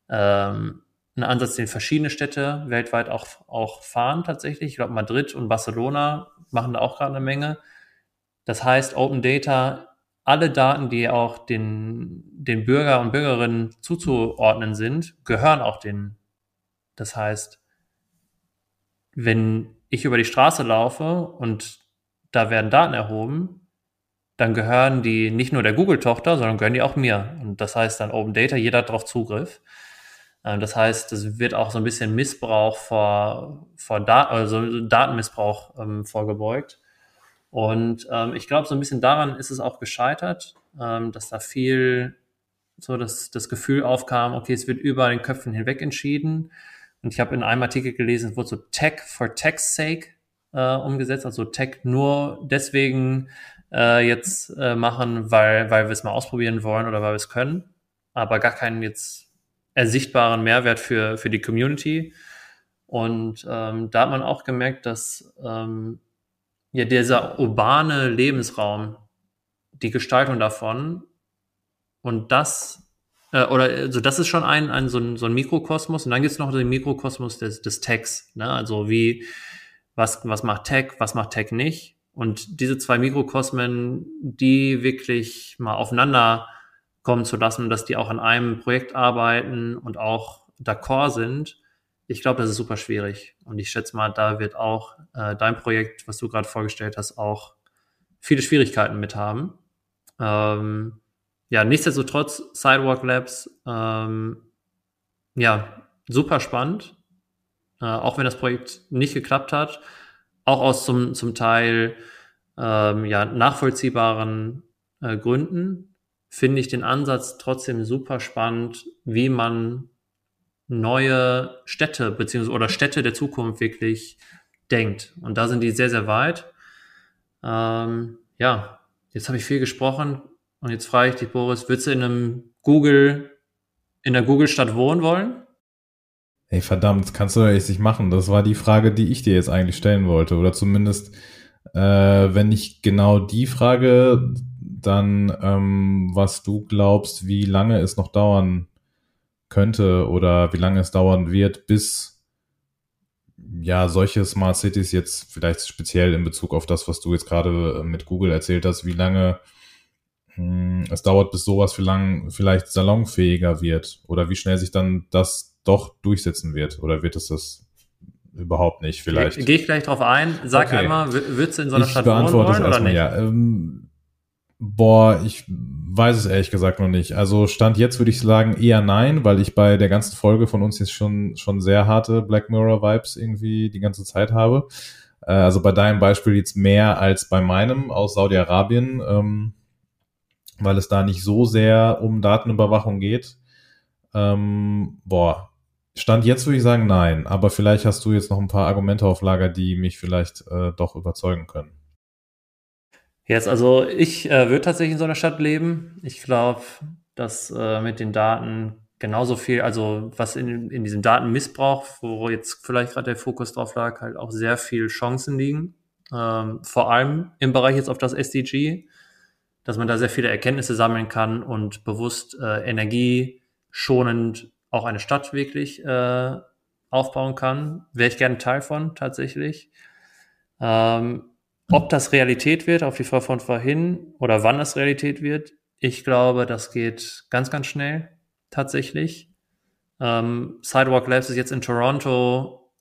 ähm, ein Ansatz, den verschiedene Städte weltweit auch, auch fahren tatsächlich. Ich glaube, Madrid und Barcelona machen da auch gerade eine Menge. Das heißt, Open Data, alle Daten, die auch den, den Bürger und Bürgerinnen zuzuordnen sind, gehören auch den. Das heißt, wenn ich über die Straße laufe und da werden Daten erhoben, dann gehören die nicht nur der Google-Tochter, sondern gehören die auch mir. Und das heißt dann Open Data, jeder hat darauf Zugriff. Ähm, das heißt, es wird auch so ein bisschen Missbrauch vor, vor da also Datenmissbrauch ähm, vorgebeugt. Und ähm, ich glaube, so ein bisschen daran ist es auch gescheitert, ähm, dass da viel so das, das Gefühl aufkam, okay, es wird über den Köpfen hinweg entschieden. Und ich habe in einem Artikel gelesen, es wurde so Tech for Tech's sake äh, umgesetzt, also Tech nur deswegen äh, jetzt äh, machen, weil, weil wir es mal ausprobieren wollen oder weil wir es können, aber gar keinen jetzt ersichtbaren Mehrwert für, für die Community. Und ähm, da hat man auch gemerkt, dass ähm, ja dieser urbane Lebensraum die Gestaltung davon und das, äh, oder also das ist schon ein, ein, so, ein so ein Mikrokosmos und dann gibt es noch den Mikrokosmos des, des Techs, ne? also wie, was, was macht Tech, was macht Tech nicht und diese zwei Mikrokosmen, die wirklich mal aufeinander kommen zu lassen, dass die auch an einem Projekt arbeiten und auch d'accord sind, ich glaube, das ist super schwierig. Und ich schätze mal, da wird auch äh, dein Projekt, was du gerade vorgestellt hast, auch viele Schwierigkeiten mit haben. Ähm, ja, nichtsdestotrotz, Sidewalk Labs, ähm, ja, super spannend. Äh, auch wenn das Projekt nicht geklappt hat. Auch aus zum, zum Teil ähm, ja, nachvollziehbaren äh, Gründen finde ich den Ansatz trotzdem super spannend, wie man neue Städte beziehungsweise oder Städte der Zukunft wirklich denkt. Und da sind die sehr, sehr weit. Ähm, ja, jetzt habe ich viel gesprochen und jetzt frage ich dich, Boris, würdest du in einem Google, in der Google-Stadt wohnen wollen? Hey, verdammt, kannst du ja jetzt nicht machen. Das war die Frage, die ich dir jetzt eigentlich stellen wollte. Oder zumindest, äh, wenn nicht genau die Frage, dann ähm, was du glaubst, wie lange es noch dauern könnte oder wie lange es dauern wird, bis ja solche Smart Cities jetzt vielleicht speziell in Bezug auf das, was du jetzt gerade mit Google erzählt hast, wie lange hm, es dauert, bis sowas vielleicht salonfähiger wird oder wie schnell sich dann das doch durchsetzen wird oder wird es das überhaupt nicht vielleicht? Gehe ich gleich drauf ein. Sag okay. einmal, würdest du in so einer ich Stadt wohnen wollen oder nicht? Ja. Ähm, boah, ich weiß es ehrlich gesagt noch nicht. Also Stand jetzt würde ich sagen eher nein, weil ich bei der ganzen Folge von uns jetzt schon, schon sehr harte Black Mirror Vibes irgendwie die ganze Zeit habe. Äh, also bei deinem Beispiel jetzt mehr als bei meinem aus Saudi-Arabien, ähm, weil es da nicht so sehr um Datenüberwachung geht. Ähm, boah, Stand jetzt würde ich sagen nein, aber vielleicht hast du jetzt noch ein paar Argumente auf Lager, die mich vielleicht äh, doch überzeugen können. Jetzt, also ich äh, würde tatsächlich in so einer Stadt leben. Ich glaube, dass äh, mit den Daten genauso viel, also was in, in diesem Datenmissbrauch, wo jetzt vielleicht gerade der Fokus drauf lag, halt auch sehr viel Chancen liegen. Ähm, vor allem im Bereich jetzt auf das SDG, dass man da sehr viele Erkenntnisse sammeln kann und bewusst äh, energieschonend auch eine Stadt wirklich äh, aufbauen kann. Wäre ich gerne Teil von, tatsächlich. Ähm, ob das Realität wird, auf die Frage von vorhin, oder wann das Realität wird, ich glaube, das geht ganz, ganz schnell, tatsächlich. Ähm, Sidewalk Labs ist jetzt in Toronto.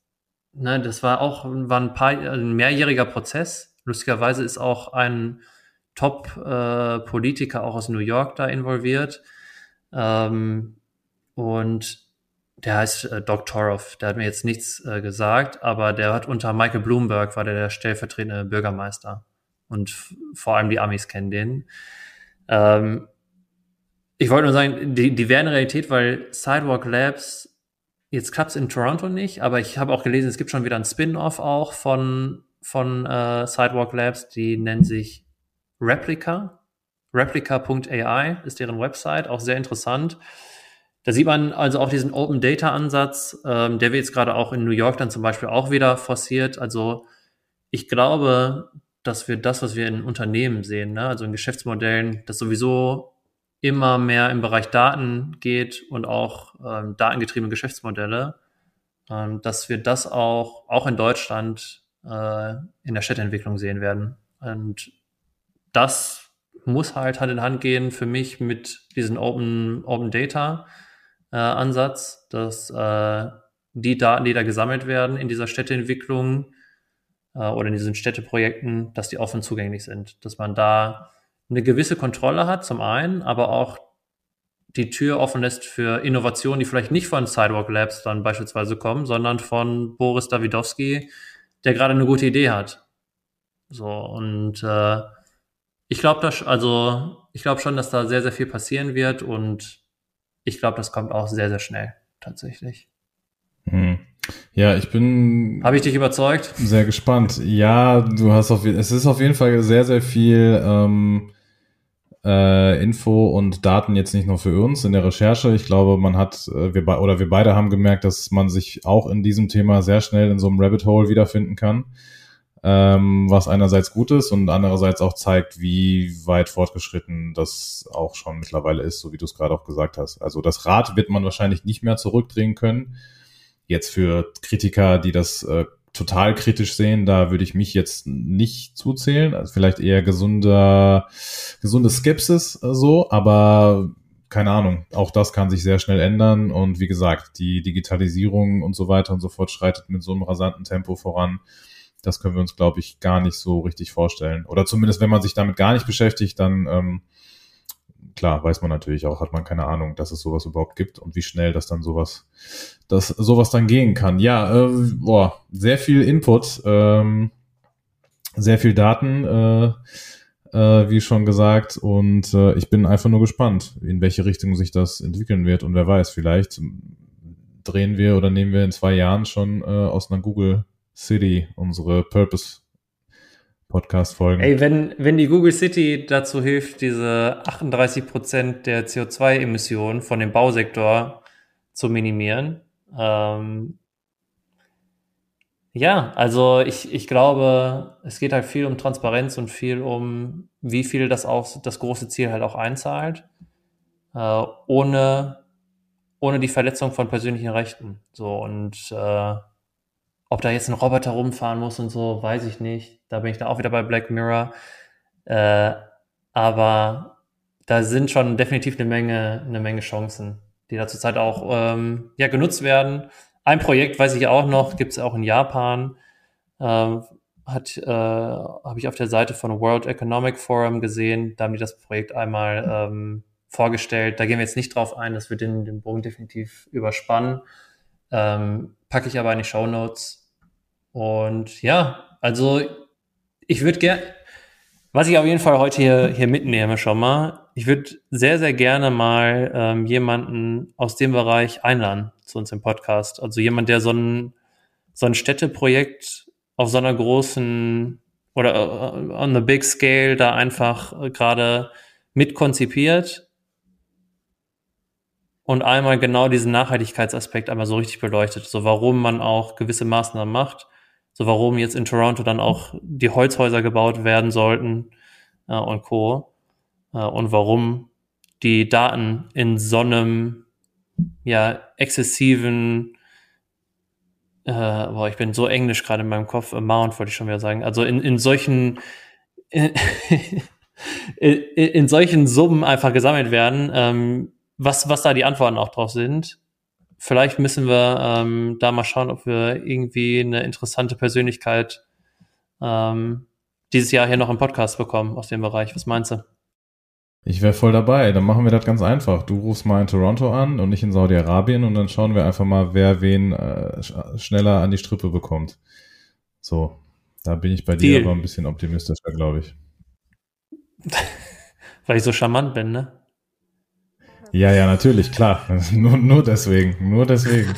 Ne, das war auch war ein, paar, ein mehrjähriger Prozess. Lustigerweise ist auch ein Top-Politiker äh, auch aus New York da involviert. Ähm, und der heißt äh, Doc Toroff, der hat mir jetzt nichts äh, gesagt, aber der hat unter Michael Bloomberg war der, der stellvertretende Bürgermeister. Und vor allem die Amis kennen den. Ähm, ich wollte nur sagen, die, die wären Realität, weil Sidewalk Labs, jetzt klappt es in Toronto nicht, aber ich habe auch gelesen, es gibt schon wieder ein Spin-off auch von, von äh, Sidewalk Labs, die nennen sich Replica. Replica.ai ist deren Website, auch sehr interessant. Da sieht man also auch diesen Open Data Ansatz, ähm, der wird jetzt gerade auch in New York dann zum Beispiel auch wieder forciert. Also ich glaube, dass wir das, was wir in Unternehmen sehen, ne, also in Geschäftsmodellen, das sowieso immer mehr im Bereich Daten geht und auch ähm, datengetriebene Geschäftsmodelle, ähm, dass wir das auch, auch in Deutschland äh, in der Städteentwicklung sehen werden. Und das muss halt Hand in Hand gehen für mich mit diesen Open, Open Data äh, Ansatz, dass äh, die Daten, die da gesammelt werden in dieser Städteentwicklung äh, oder in diesen Städteprojekten, dass die offen zugänglich sind, dass man da eine gewisse Kontrolle hat zum einen, aber auch die Tür offen lässt für Innovationen, die vielleicht nicht von Sidewalk Labs dann beispielsweise kommen, sondern von Boris Davidowski, der gerade eine gute Idee hat. So und äh, ich glaube, also ich glaube schon, dass da sehr sehr viel passieren wird und ich glaube, das kommt auch sehr, sehr schnell, tatsächlich. Hm. Ja, ich bin. Habe ich dich überzeugt? Sehr gespannt. Ja, du hast auf es ist auf jeden Fall sehr, sehr viel ähm, äh, Info und Daten jetzt nicht nur für uns in der Recherche. Ich glaube, man hat, äh, wir oder wir beide haben gemerkt, dass man sich auch in diesem Thema sehr schnell in so einem Rabbit Hole wiederfinden kann. Ähm, was einerseits gut ist und andererseits auch zeigt, wie weit fortgeschritten das auch schon mittlerweile ist, so wie du es gerade auch gesagt hast. Also das Rad wird man wahrscheinlich nicht mehr zurückdrehen können. Jetzt für Kritiker, die das äh, total kritisch sehen, da würde ich mich jetzt nicht zuzählen. Also vielleicht eher gesunder, gesunde Skepsis äh, so, aber keine Ahnung, auch das kann sich sehr schnell ändern. Und wie gesagt, die Digitalisierung und so weiter und so fort schreitet mit so einem rasanten Tempo voran. Das können wir uns, glaube ich, gar nicht so richtig vorstellen. Oder zumindest, wenn man sich damit gar nicht beschäftigt, dann ähm, klar, weiß man natürlich auch, hat man keine Ahnung, dass es sowas überhaupt gibt und wie schnell das dann sowas, dass sowas dann gehen kann. Ja, äh, boah, sehr viel Input, ähm, sehr viel Daten, äh, äh, wie schon gesagt, und äh, ich bin einfach nur gespannt, in welche Richtung sich das entwickeln wird und wer weiß, vielleicht drehen wir oder nehmen wir in zwei Jahren schon äh, aus einer Google City unsere Purpose Podcast-Folgen. Ey, wenn, wenn die Google City dazu hilft, diese 38 Prozent der CO2-Emissionen von dem Bausektor zu minimieren, ähm, ja, also ich, ich glaube, es geht halt viel um Transparenz und viel um, wie viel das auf das große Ziel halt auch einzahlt, äh, ohne, ohne die Verletzung von persönlichen Rechten. So und äh, ob da jetzt ein Roboter rumfahren muss und so, weiß ich nicht. Da bin ich da auch wieder bei Black Mirror. Äh, aber da sind schon definitiv eine Menge, eine Menge Chancen, die da zurzeit auch ähm, ja, genutzt werden. Ein Projekt weiß ich auch noch, gibt es auch in Japan. Ähm, hat äh, habe ich auf der Seite von World Economic Forum gesehen. Da haben die das Projekt einmal ähm, vorgestellt. Da gehen wir jetzt nicht drauf ein, das wird den, den Bogen definitiv überspannen. Ähm, packe ich aber in die Show Notes. Und ja, also ich würde gerne, was ich auf jeden Fall heute hier, hier mitnehme schon mal, ich würde sehr, sehr gerne mal ähm, jemanden aus dem Bereich einladen zu uns im Podcast. Also jemand, der so ein, so ein Städteprojekt auf so einer großen oder uh, on the big scale da einfach äh, gerade mitkonzipiert und einmal genau diesen Nachhaltigkeitsaspekt einmal so richtig beleuchtet. So warum man auch gewisse Maßnahmen macht so warum jetzt in Toronto dann auch die Holzhäuser gebaut werden sollten äh, und Co. Äh, und warum die Daten in so einem ja exzessiven äh, boah, ich bin so englisch gerade in meinem Kopf, Amount wollte ich schon wieder sagen. Also in, in solchen [laughs] in, in solchen Summen einfach gesammelt werden, ähm, was, was da die Antworten auch drauf sind vielleicht müssen wir ähm, da mal schauen, ob wir irgendwie eine interessante Persönlichkeit ähm, dieses Jahr hier noch im Podcast bekommen aus dem Bereich. Was meinst du? Ich wäre voll dabei. Dann machen wir das ganz einfach. Du rufst mal in Toronto an und nicht in Saudi-Arabien und dann schauen wir einfach mal, wer wen äh, schneller an die Strippe bekommt. So, da bin ich bei Deal. dir aber ein bisschen optimistischer, glaube ich. [laughs] Weil ich so charmant bin, ne? Ja, ja, natürlich, klar. [laughs] nur, nur deswegen, nur deswegen.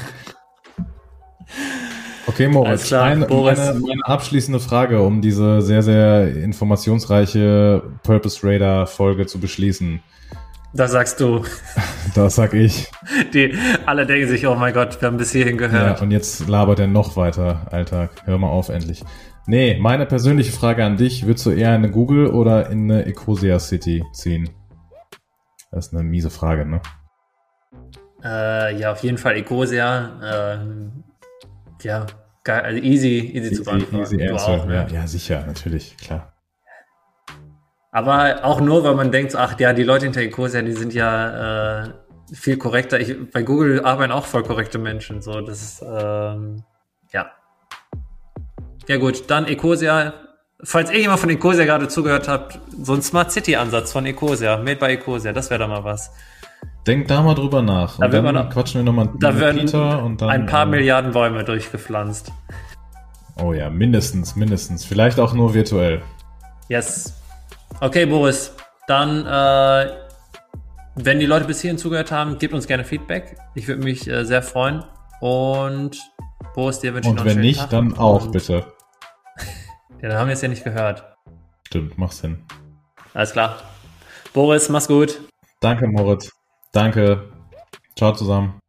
Okay, Moritz, klar, eine, Boris. Meine, meine abschließende Frage, um diese sehr, sehr informationsreiche Purpose Radar Folge zu beschließen. Das sagst du. [laughs] Das sag ich. Die alle denken sich, oh mein Gott, wir haben bis hierhin gehört. Ja, und jetzt labert er noch weiter, Alltag. Hör mal auf, endlich. Nee, meine persönliche Frage an dich, würdest du eher in eine Google oder in eine Ecosia City ziehen? Das ist eine miese Frage, ne? Äh, ja, auf jeden Fall Ecosia. Äh, ja, geil, also easy, easy, zu beantworten. Easy answer, auch, ne? ja, ja, sicher, natürlich, klar. Aber auch nur, weil man denkt, ach ja, die Leute hinter Ecosia, die sind ja äh, viel korrekter. Ich, bei Google arbeiten auch voll korrekte Menschen. So, das ist, ähm, ja. Ja gut, dann Ecosia, falls irgendjemand von Ecosia gerade zugehört hat, so ein Smart City Ansatz von Ecosia, made by Ecosia, das wäre doch mal was. Denk da mal drüber nach. Da und dann noch, quatschen wir nochmal da werden Peter und dann. Ein paar äh, Milliarden Bäume durchgepflanzt. Oh ja, mindestens, mindestens. Vielleicht auch nur virtuell. Yes. Okay, Boris. Dann, äh, wenn die Leute bis hierhin zugehört haben, gebt uns gerne Feedback. Ich würde mich äh, sehr freuen. Und Boris, dir wünsche ich noch einen schönen Tag. Und wenn nicht, dann auch, bitte. Ja, dann haben wir es ja nicht gehört. Stimmt, macht Sinn. Alles klar. Boris, mach's gut. Danke, Moritz. Danke. Ciao zusammen.